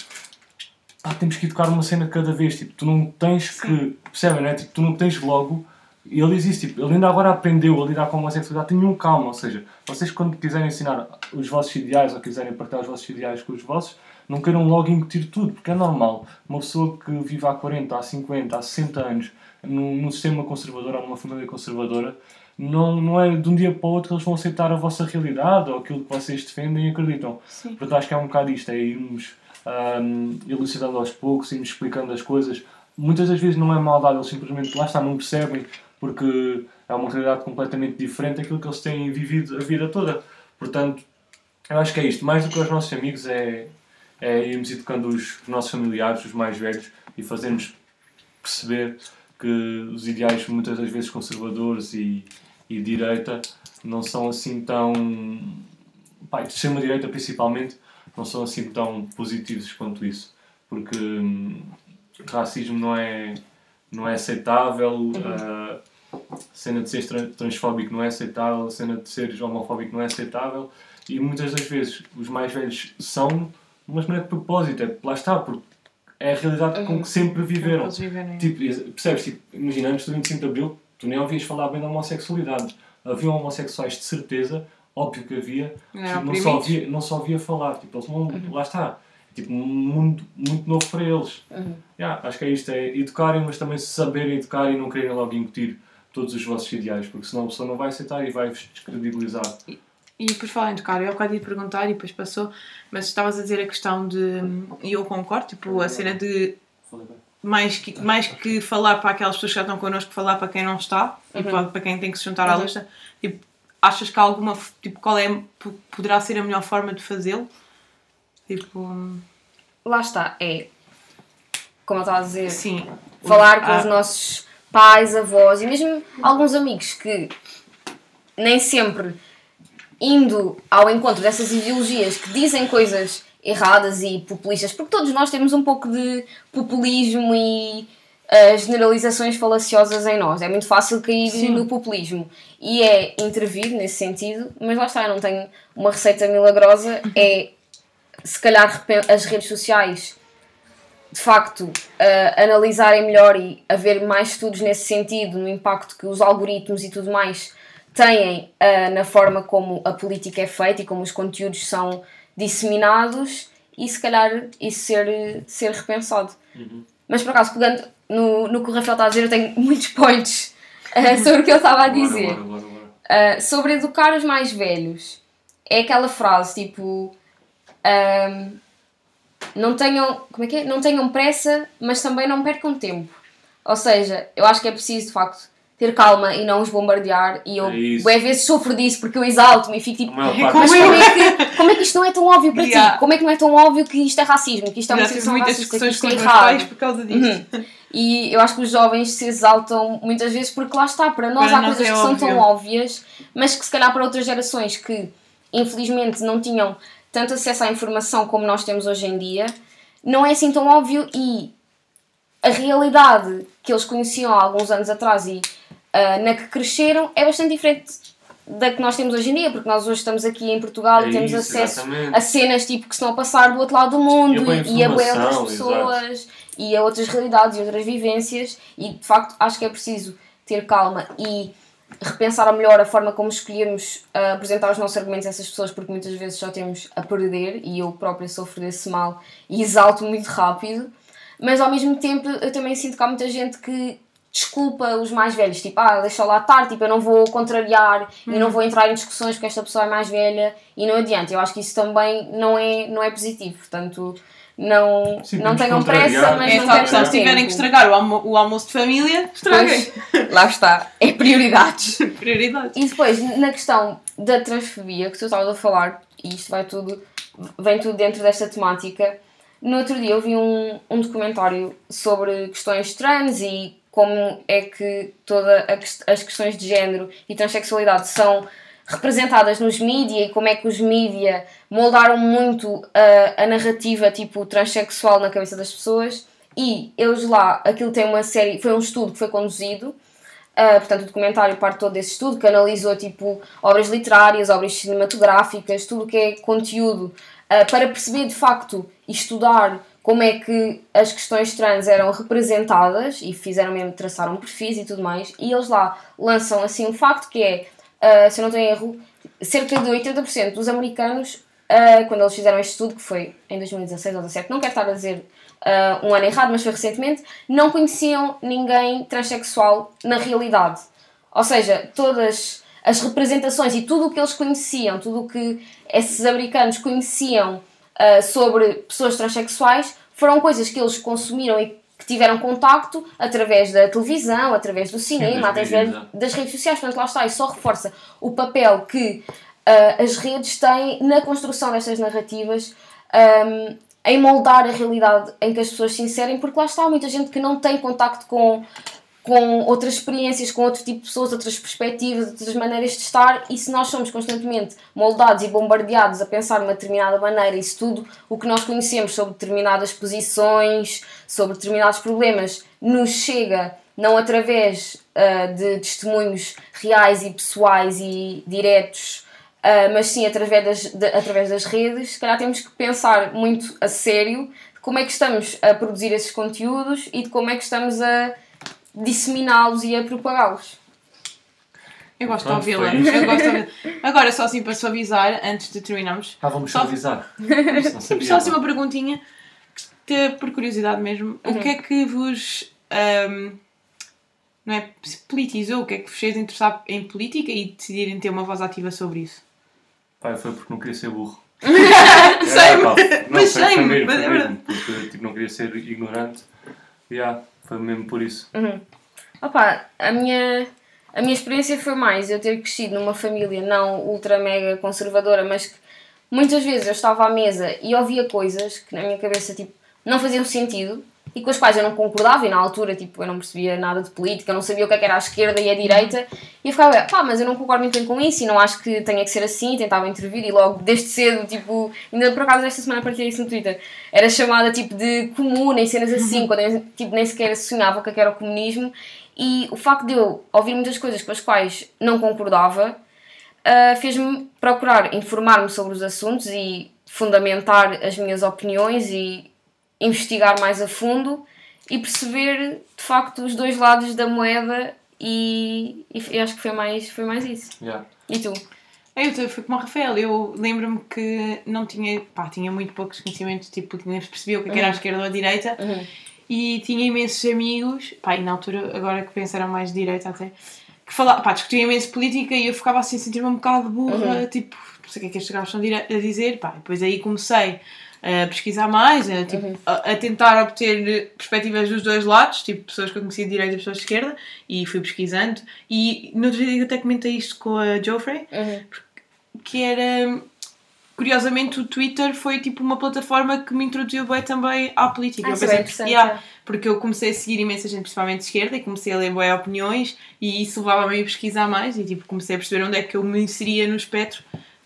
D: pá, temos que educar uma cena cada vez, tipo, tu não tens que, percebem, né? Tipo, tu não tens logo, e ele diz isso, tipo, ele ainda agora aprendeu a lidar com a homossexualidade, tenham calma, ou seja, vocês quando quiserem ensinar os vossos ideais ou quiserem partilhar os vossos ideais com os vossos, não queiram logo incutir tudo, porque é normal, uma pessoa que vive há 40, há 50, há 60 anos, num, num sistema conservador ou numa família conservadora, não, não é de um dia para o outro que eles vão aceitar a vossa realidade ou aquilo que vocês defendem e acreditam.
B: Sim.
D: Portanto, acho que é um bocado isto, é irmos um, elucidando aos poucos, irmos explicando as coisas. Muitas das vezes não é maldade, eles simplesmente lá está, não percebem, porque é uma realidade completamente diferente daquilo que eles têm vivido a vida toda. Portanto, eu acho que é isto. Mais do que os nossos amigos, é, é irmos educando os, os nossos familiares, os mais velhos, e fazermos perceber que os ideais, muitas das vezes conservadores e, e direita, não são assim tão. Pá, de extrema-direita principalmente, não são assim tão positivos quanto isso. Porque hum, racismo não é, não é aceitável, a cena de ser tran- transfóbico não é aceitável, a cena de seres homofóbico não é aceitável. E muitas das vezes os mais velhos são, mas não é de propósito, é, lá está, porque é a realidade com que sempre viveram.
B: Viverem.
D: Tipo, percebes? Tipo, imagina, antes do 25 de Abril, tu nem ouvias falar bem da homossexualidade. Havia homossexuais de certeza, óbvio que havia,
B: Eram
D: tipo, não, só havia, não só havia falar. Tipo, eles não, Lá está. Tipo, um mundo muito novo para eles. Yeah, acho que é isto, é educarem, mas também saberem educar e não quererem logo incutir todos os vossos ideais, porque senão a pessoa não vai aceitar e vai-vos descredibilizar.
B: E por falar em tocar, eu bocado ia perguntar e depois passou, mas estavas a dizer a questão de. E eu concordo, tipo, a cena de mais que, mais que falar para aquelas pessoas que já estão connosco, falar para quem não está e para, para quem tem que se juntar à
C: Uhum.
B: lista. Tipo, achas que há alguma. Tipo, qual é. Poderá ser a melhor forma de fazê-lo? Tipo.
C: Lá está, é. Como eu estava a dizer,
B: Sim.
C: falar com
B: Ah,
C: os nossos pais, avós e mesmo alguns amigos que nem sempre indo ao encontro dessas ideologias que dizem coisas erradas e populistas, porque todos nós temos um pouco de populismo e uh, generalizações falaciosas em nós. É muito fácil cair
B: Sim.
C: no populismo e é intervir nesse sentido, mas lá está, eu não tenho uma receita milagrosa, é se calhar as redes sociais de facto uh, analisarem melhor e haver mais estudos nesse sentido, no impacto que os algoritmos e tudo mais têm uh, na forma como a política é feita e como os conteúdos são disseminados e se calhar isso ser, ser repensado. Mas por acaso, pegando no, no que o Rafael está a dizer, eu tenho muitos points uh, sobre o que ele estava a dizer.
D: bora, bora, bora.
C: Uh, sobre educar os mais velhos é aquela frase tipo um, não tenham como é que é? não tenham pressa mas também não percam tempo ou seja eu acho que é preciso de facto ter calma e não os bombardear e eu
D: É
C: bué vezes sofro disso porque eu exalto-me e fico tipo
B: como
C: é, que, como é que isto não é tão óbvio para
B: Yeah.
C: ti? Como é que não é tão óbvio que isto é racismo? Que isto é uma situação
B: muitas
C: racista? Que
B: discussões
C: isto
B: com
C: é errado?
B: pais por causa disto.
C: E eu acho que os jovens se exaltam muitas vezes porque lá está, para nós
B: Para
C: há
B: nós
C: coisas
B: é
C: que são tão
B: óbvio.
C: óbvias, mas que se calhar para outras gerações que infelizmente não tinham tanto acesso à informação como nós temos hoje em dia, não é assim tão óbvio e a realidade que eles conheciam há alguns anos atrás e ah, na que cresceram é bastante diferente da que nós temos hoje em dia, porque nós hoje estamos aqui em Portugal
D: É
C: e temos
D: isso,
C: acesso
D: exatamente.
C: a cenas tipo que estão a passar do outro lado do mundo
D: E a
C: e, a outras pessoas e a outras realidades e outras vivências. E de facto acho que é preciso ter calma e repensar a melhor a forma como escolhemos ah, apresentar os nossos argumentos a essas pessoas porque muitas vezes só temos a perder e eu própria sofro desse mal e exalto muito rápido. Mas ao mesmo tempo eu também sinto que há muita gente que desculpa os mais velhos, tipo, ah, deixa lá estar, tipo, eu não vou contrariar e
B: Uhum.
C: não vou entrar em discussões porque esta pessoa é mais velha e não adianta. Eu acho que isso também não é, não é positivo, portanto, não,
D: Sim,
C: não tenham pressa, mas
B: É
C: não
B: só, só se tiverem que estragar o, almo- o almoço de família, estraguem.
C: Pois, lá está, é prioridades.
B: Prioridade.
C: E depois, na questão da transfobia, que tu estavas a falar, e isto vai tudo, vem tudo dentro desta temática, no outro dia eu vi um, um documentário sobre questões trans e como é que todas as questões de género e transexualidade são representadas nos mídia e como é que os mídia moldaram muito a, a narrativa tipo transexual na cabeça das pessoas. E eles lá, aquilo tem uma série, foi um estudo que foi conduzido Uh, portanto, o documentário parte todo desse estudo que analisou tipo obras literárias, obras cinematográficas, tudo o que é conteúdo uh, para perceber de facto e estudar como é que as questões trans eram representadas e fizeram mesmo, traçaram perfis e tudo mais. E eles lá lançam assim um facto que é, uh, se eu não tenho erro, cerca de 80% dos americanos, uh, quando eles fizeram este estudo, que foi em 2016 ou 2017, não quero estar a dizer uh, um ano errado, mas foi recentemente, não conheciam ninguém transexual na realidade. Ou seja, todas as representações e tudo o que eles conheciam, tudo o que esses americanos conheciam uh, sobre pessoas transexuais, foram coisas que eles consumiram e que tiveram contacto através da televisão, através do cinema,
D: das
C: através
D: mídias, é.
C: das redes sociais. Portanto, lá está, e só reforça o papel que uh, as redes têm na construção destas narrativas um, em moldar a realidade em que as pessoas se inserem, porque lá está muita gente que não tem contacto com, com outras experiências, com outro tipo de pessoas, outras perspectivas, outras maneiras de estar, e se nós somos constantemente moldados e bombardeados a pensar de uma determinada maneira, se tudo o que nós conhecemos sobre determinadas posições, sobre determinados problemas, nos chega não através uh, de testemunhos reais e pessoais e diretos Uh, mas sim através das, de, através das redes, se calhar temos que pensar muito a sério de como é que estamos a produzir esses conteúdos e de como é que estamos a disseminá-los e a propagá-los.
B: Eu gosto de ouvi-la. Eu gosto de ouvi Agora, só assim para suavizar, antes de terminarmos.
D: Ah, vamos
B: só...
D: suavizar.
B: só assim uma perguntinha, por curiosidade mesmo. Uhum. O que é que vos. Um, não é? Politizou? O que é que vos fez interessar em política e decidirem ter uma voz ativa sobre isso?
D: Pai, foi porque não queria ser burro.
B: sei, não, mas
D: sei, foi mesmo, foi mesmo, porque tipo, não queria ser ignorante. E yeah, foi mesmo por isso.
C: Uhum. Opa, a minha, a minha experiência foi mais eu ter crescido numa família não ultra mega conservadora, mas que muitas vezes eu estava à mesa e ouvia coisas que na minha cabeça tipo, não faziam sentido e com as quais eu não concordava e na altura tipo, eu não percebia nada de política, eu não sabia o que, é que era a esquerda e a direita e eu ficava, pá, mas eu não concordo muito bem com isso e não acho que tenha que ser assim, tentava intervir e logo desde cedo, tipo, ainda por acaso esta semana partilhei isso no Twitter, era chamada tipo de comuna e cenas assim, quando eu tipo, nem sequer sonhava o que, é que era o comunismo e o facto de eu ouvir muitas coisas com as quais não concordava uh, fez-me procurar informar-me sobre os assuntos e fundamentar as minhas opiniões e investigar mais a fundo e perceber de facto os dois lados da moeda e, e acho que foi mais, foi mais isso.
D: Yeah.
C: E tu?
B: Eu fui como o Rafael, eu lembro-me que não tinha, pá, tinha muito poucos conhecimentos, tipo, nem percebia o que, uhum. era a uhum. esquerda ou a direita
C: uhum.
B: e tinha imensos amigos, pá, e na altura, agora que pensaram mais de direita até, que falavam, pá, discutiam imenso política e eu ficava assim a sentir-me um bocado burra, uhum. tipo, não sei o que é que estes gajos estão a dizer, pá, depois aí comecei a pesquisar mais, a, tipo, uhum. a, a, tentar obter perspectivas dos dois lados, tipo pessoas que eu conhecia de direita e pessoas de esquerda, e fui pesquisando. E no outro dia até comentei isto com a Joffrey,
C: uhum.
B: que era. Curiosamente, o Twitter foi tipo uma plataforma que me introduziu bem também à política.
C: Ah,
B: eu
C: pensei, é yeah,
B: porque eu comecei a seguir imensa gente, principalmente de esquerda, e comecei a ler boas opiniões, e isso levava-me a pesquisar mais, e tipo, comecei a perceber onde é que eu me inseria no espectro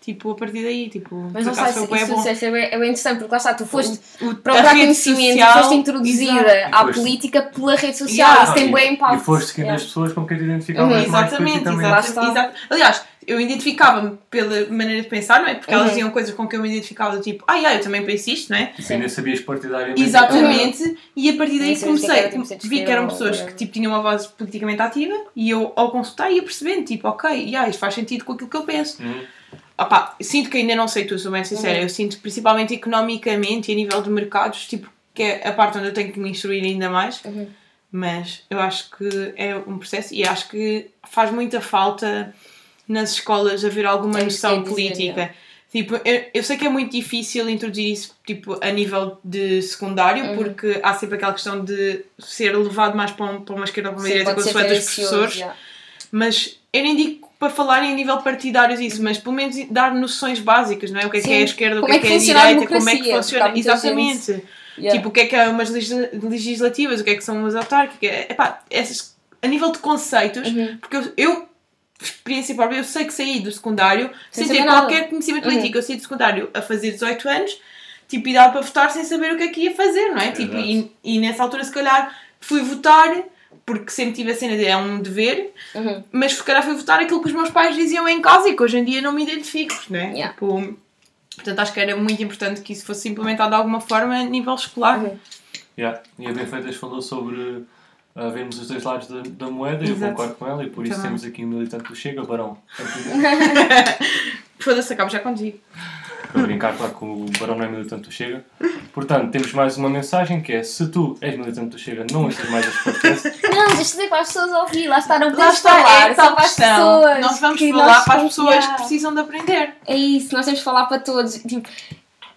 B: tipo, a partir daí, tipo,
C: mas não sei se isso é, bem, é bem interessante, porque lá está, tu foste o, o, procurar conhecimento social, foste introduzida exato. à política pela rede social, yeah. isso tem bem impacto.
D: E foste seguindo yeah. as pessoas com quem te identificavas uhum. mais
B: Exatamente, exatamente. Aliás, eu identificava-me pela maneira de pensar, não é? Porque uhum. elas diziam coisas com que eu me identificava, tipo, ah, yeah, eu também penso isto, não é?
D: E ainda sabias partidariamente.
B: Exatamente, uhum. e a partir daí comecei, que era, tipo, vi que eram pessoas que tipo, tinham uma voz politicamente ativa e eu, ao consultar, ia percebendo, tipo, ok, yeah, isto faz sentido com aquilo que eu penso.
D: Uhum.
B: Opa, sinto que ainda não sei tudo, sou bem sincera. Uhum. Eu sinto principalmente economicamente e a nível de mercados, tipo, que é a parte onde eu tenho que me instruir ainda mais.
C: Uhum.
B: Mas eu acho que é um processo e acho que faz muita falta nas escolas haver alguma noção política. Tipo, eu, eu sei que é muito difícil introduzir isso tipo, a nível de secundário, uhum. porque há sempre aquela questão de ser levado mais para, um, para uma esquerda ou para uma direita com os professores. Yeah. Mas eu nem digo para falar em nível partidário isso, mas pelo menos dar noções básicas, não é? O que é, que é a esquerda, o que é, que é a direita, como é que funciona. Exatamente. Yeah. Tipo, o que é que é umas legislativas, o que é que são umas autárquicas. Epá, essas, a nível de conceitos,
C: uhum.
B: porque eu, eu, experiência própria, eu sei que saí do secundário sem, sem ter qualquer conhecimento uhum. político. Eu saí do secundário a fazer 18 anos, tipo, e dava para votar sem saber o que é que ia fazer, não é? Tipo, e, e nessa altura, se calhar, fui votar porque sempre tive a cena de é um dever,
C: uhum.
B: mas se calhar foi votar aquilo que os meus pais diziam em casa e que hoje em dia não me identifico, não é?
C: Yeah.
B: Tipo, portanto, acho que era muito importante que isso fosse implementado de alguma forma a nível escolar.
C: Uhum.
D: Yeah. E a Benfeitas falou sobre uh, vermos os dois lados da, da moeda e eu concordo com ela e por isso Também. temos aqui um militante do Chega, Barão.
B: Foda-se, acabo já contigo
D: para brincar, claro que o Barão não é militante do Chega. Portanto, temos mais uma mensagem que é: se tu és militante do Chega, não ouças mais as podcasts.
C: Não, deixa dizer para as pessoas ouvir, lá
B: podemos está, falar, é só para as pessoas. Nós vamos falar para as pessoas que precisam de aprender.
C: É isso, nós temos que falar para todos. Tipo,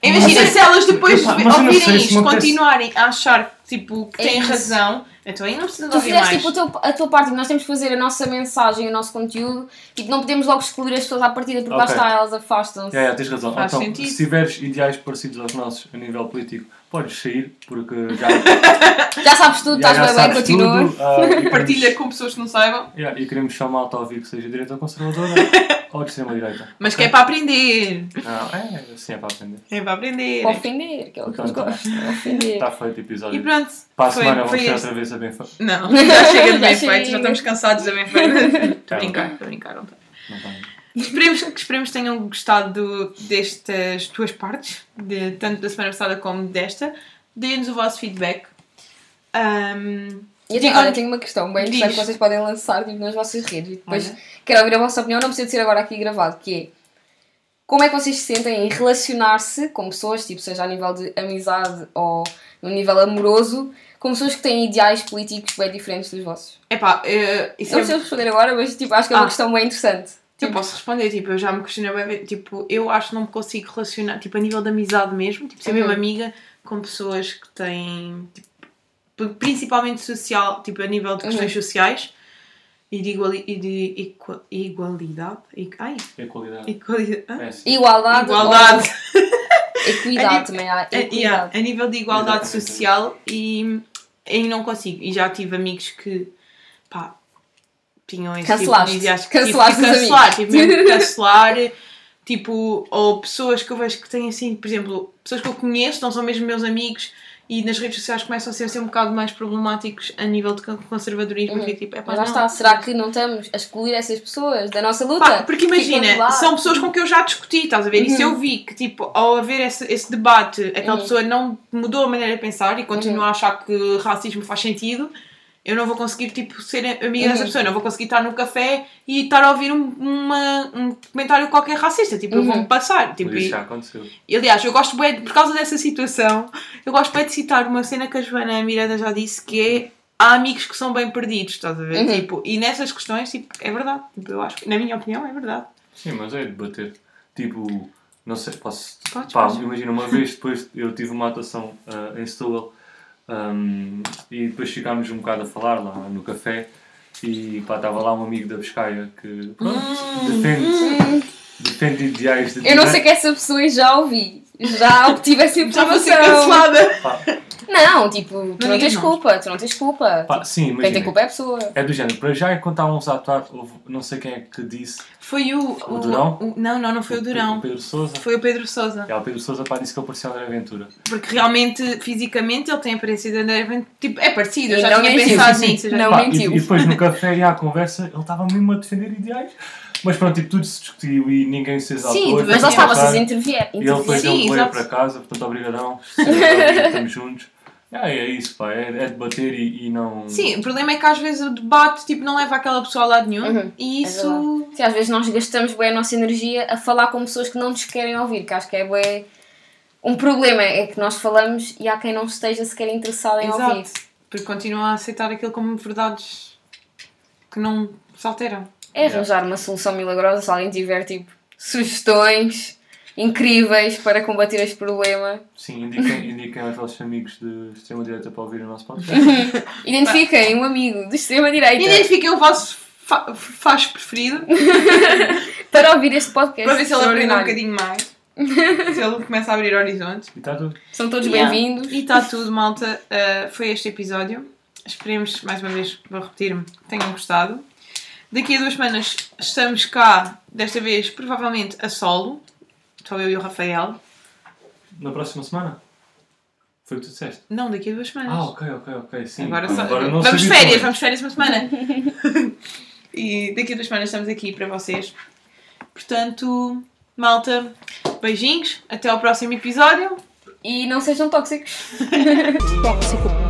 B: Imagina se elas depois de ouvirem isto continuarem a achar tipo, que
C: É
B: têm
C: isso.
B: razão, então aí não precisa de
C: Tu
B: ouvir
C: fizeste
B: mais.
C: tipo o teu- a tua parte, nós temos que fazer a nossa mensagem, o nosso conteúdo, tipo, não podemos logo excluir as pessoas à partida, porque lá
D: Ok.
C: está, elas afastam-se.
D: É, é, tens razão.
B: Faz
D: então,
B: sentido.
D: se tiveres ideais parecidos aos nossos a nível político, podes sair, porque já,
C: Já sabes tudo,
D: já,
C: estás
D: já
C: bem, bem,
D: sabes
C: continua.
D: tudo. ah, e queremos-
B: Partilha com pessoas que não saibam,
D: Yeah, e queremos só malta a ouvir que seja direita ou conservadora ou de extrema-direita.
B: mas que é para aprender.
D: Não, é, assim é para aprender.
B: É para aprender.
C: Para ofender, que é o que eles
D: Então tá.
C: gostam, ofender.
D: Está feito o
B: E
D: episódio.
B: pronto.
D: Para a
B: foi-
D: semana
B: foi
D: vamos ter
B: este.
D: outra vez a bem feito.
B: Não, já chega de bem feito, já estamos cansados de bem feito. Estou a brincar, estou a brincar. não estou.
D: Não tá.
B: Esperemos, que esperemos que tenham gostado do- destas duas partes, de, tanto da semana passada como desta. Deem-nos o vosso feedback. Ahm,
C: E eu tenho, olha, tenho uma questão bem interessante que vocês podem lançar tipo, nas vossas redes e depois
B: Olha.
C: quero ouvir a vossa opinião, não precisa de ser agora aqui gravado, que é como é que vocês se sentem em relacionar-se com pessoas, tipo, seja a nível de amizade ou no nível amoroso, com pessoas que têm ideais políticos bem diferentes dos vossos?
B: epá, eh, isso
C: Não
B: é
C: preciso responder agora, mas tipo, acho que é uma
B: Ah.
C: questão bem interessante.
B: Eu
C: Tipo,
B: posso responder, tipo, eu já me questionei bem, tipo, eu acho que não me consigo relacionar, tipo, a nível de amizade mesmo, tipo, ser
C: Uhum.
B: mesmo amiga com pessoas que têm, tipo, principalmente social, tipo, a nível de questões
C: Uhum.
B: sociais e de, iguali e de igua- igualdade, I- ai,
D: É qualidade.
B: igualdade, hã?
D: É,
C: igualdade,
B: igualdade,
C: equidade
B: A
C: também há
B: a, yeah,
C: equidade.
B: a nível de igualdade
D: Exatamente.
B: social e, e não consigo, e já tive amigos que, pá, tinham esse
C: Cancelaste.
B: tipo de que tive que
C: os
B: cancelar,
C: amigos.
B: tive mesmo que cancelar, tipo, ou pessoas que eu vejo que têm assim, por exemplo, pessoas que eu conheço, não são mesmo meus amigos e nas redes sociais começam a ser, assim, um bocado mais problemáticos a nível de conservadorismo, fico tipo, é
C: Mas lá está, será que não estamos a excluir essas pessoas da nossa luta?
B: Pá, porque imagina, são pessoas com quem eu já discuti, estás a ver? E se eu vi que, tipo, ao haver esse, esse debate, aquela
C: Uhum.
B: pessoa não mudou a maneira de pensar e continua a achar que racismo faz sentido, eu não vou conseguir, tipo, ser amiga dessa
C: Uhum.
B: pessoa. Não vou conseguir estar no café e estar a ouvir um, uma, um comentário qualquer racista. Tipo, eu
C: Uhum.
B: vou-me passar. Tipo,
D: isso
B: e,
D: já aconteceu.
B: e, aliás, eu gosto bem, por causa dessa situação, eu gosto bem de citar uma cena que a Joana Miranda já disse, que é há amigos que são bem perdidos, estás a ver?
C: Uhum.
B: Tipo, e nessas questões, tipo, é verdade. Tipo, eu acho, que, na minha opinião, é verdade.
D: Sim, mas é debater. Tipo, não sei, posso.
B: Podes,
D: Pá,
B: podes.
D: imagina, uma vez depois eu tive uma atuação ah, em Setúbal um, e depois ficámos um bocado a falar lá no café e pá, estava lá um amigo da Pescaia que pronto, defende, defende ideais de
C: Hum. Eu não sei que essa pessoa já ouvi. Já obtive essa
B: Já vou ser
C: informação.
B: cancelada.
C: Não, tipo, tu não,
B: digas
C: tens culpa, tu não tens culpa.
D: pá, sim,
C: Quem tem culpa é a pessoa.
D: É do género, para já enquanto estávamos a atuar, não sei quem é que disse.
B: Foi o.
D: O Durão?
B: o- não, não, não foi o
D: O
B: Durão.
D: Pedro Souza.
B: Foi o Pedro Souza.
D: É, o Pedro Souza pá, disse que ele parecia o André Aventura.
B: Porque realmente, fisicamente, ele tem a aparência de André Ventura. Tipo, é parecido, eu
C: E
B: já
C: não
B: tinha
C: mentiu.
B: pensado
C: Sim, sim.
B: nisso. já-
C: Não
D: Pá, e,
C: mentiu.
D: e depois no café e à conversa ele estava mesmo a defender ideais. Mas pronto, tipo, tudo se discutiu e ninguém se exaltou.
B: Sim,
D: e foi
C: Mas lá
B: Sim,
C: está,
D: passar.
C: vocês intervieram.
D: E ele depois
C: intervieram.
B: Sim,
D: ele veio
B: exato.
D: para casa, portanto, obrigadão. Estamos juntos. Ah, é isso, pá, é, é debater e, e não.
B: Sim, o problema é que às vezes o debate tipo, não leva aquela pessoa a lado nenhum.
C: Uhum,
B: E
C: é
B: isso.
C: Sim, às vezes nós gastamos bem a nossa energia a falar com pessoas que não nos querem ouvir, que acho que é bem... Um problema é que nós falamos e há quem não esteja sequer interessado em ouvir.
B: Exato. Porque continuam a aceitar aquilo como verdades que não se alteram.
C: É arranjar uma solução milagrosa se alguém tiver tipo sugestões incríveis para combater este problema.
D: Sim, indiquem, indiquem aos vossos amigos de extrema-direita para ouvir o nosso podcast.
C: Identifiquem um amigo de extrema-direita
B: Identifiquem o vosso fa faz preferido
C: para ouvir este podcast.
B: para ver se ele aprende um bocadinho mais. se ele começa a abrir horizontes.
D: E está tudo.
C: São todos
B: Yeah.
C: bem-vindos.
B: E está tudo, malta. Uh, foi este episódio. Esperemos, mais uma vez, vou repetir-me, que tenham gostado. Daqui a duas semanas estamos cá, desta vez, provavelmente a solo. Só eu e o Rafael.
D: Na próxima semana? Foi o que tu disseste?
B: Não, daqui a duas semanas.
D: Ah, ok, ok, ok. Sim.
B: Agora, só...
D: agora não
B: vamos férias, vamos de férias uma semana. e daqui a duas semanas estamos aqui para vocês. Portanto, malta, beijinhos. Até ao próximo episódio.
C: E não sejam tóxicos.
A: Tóxico.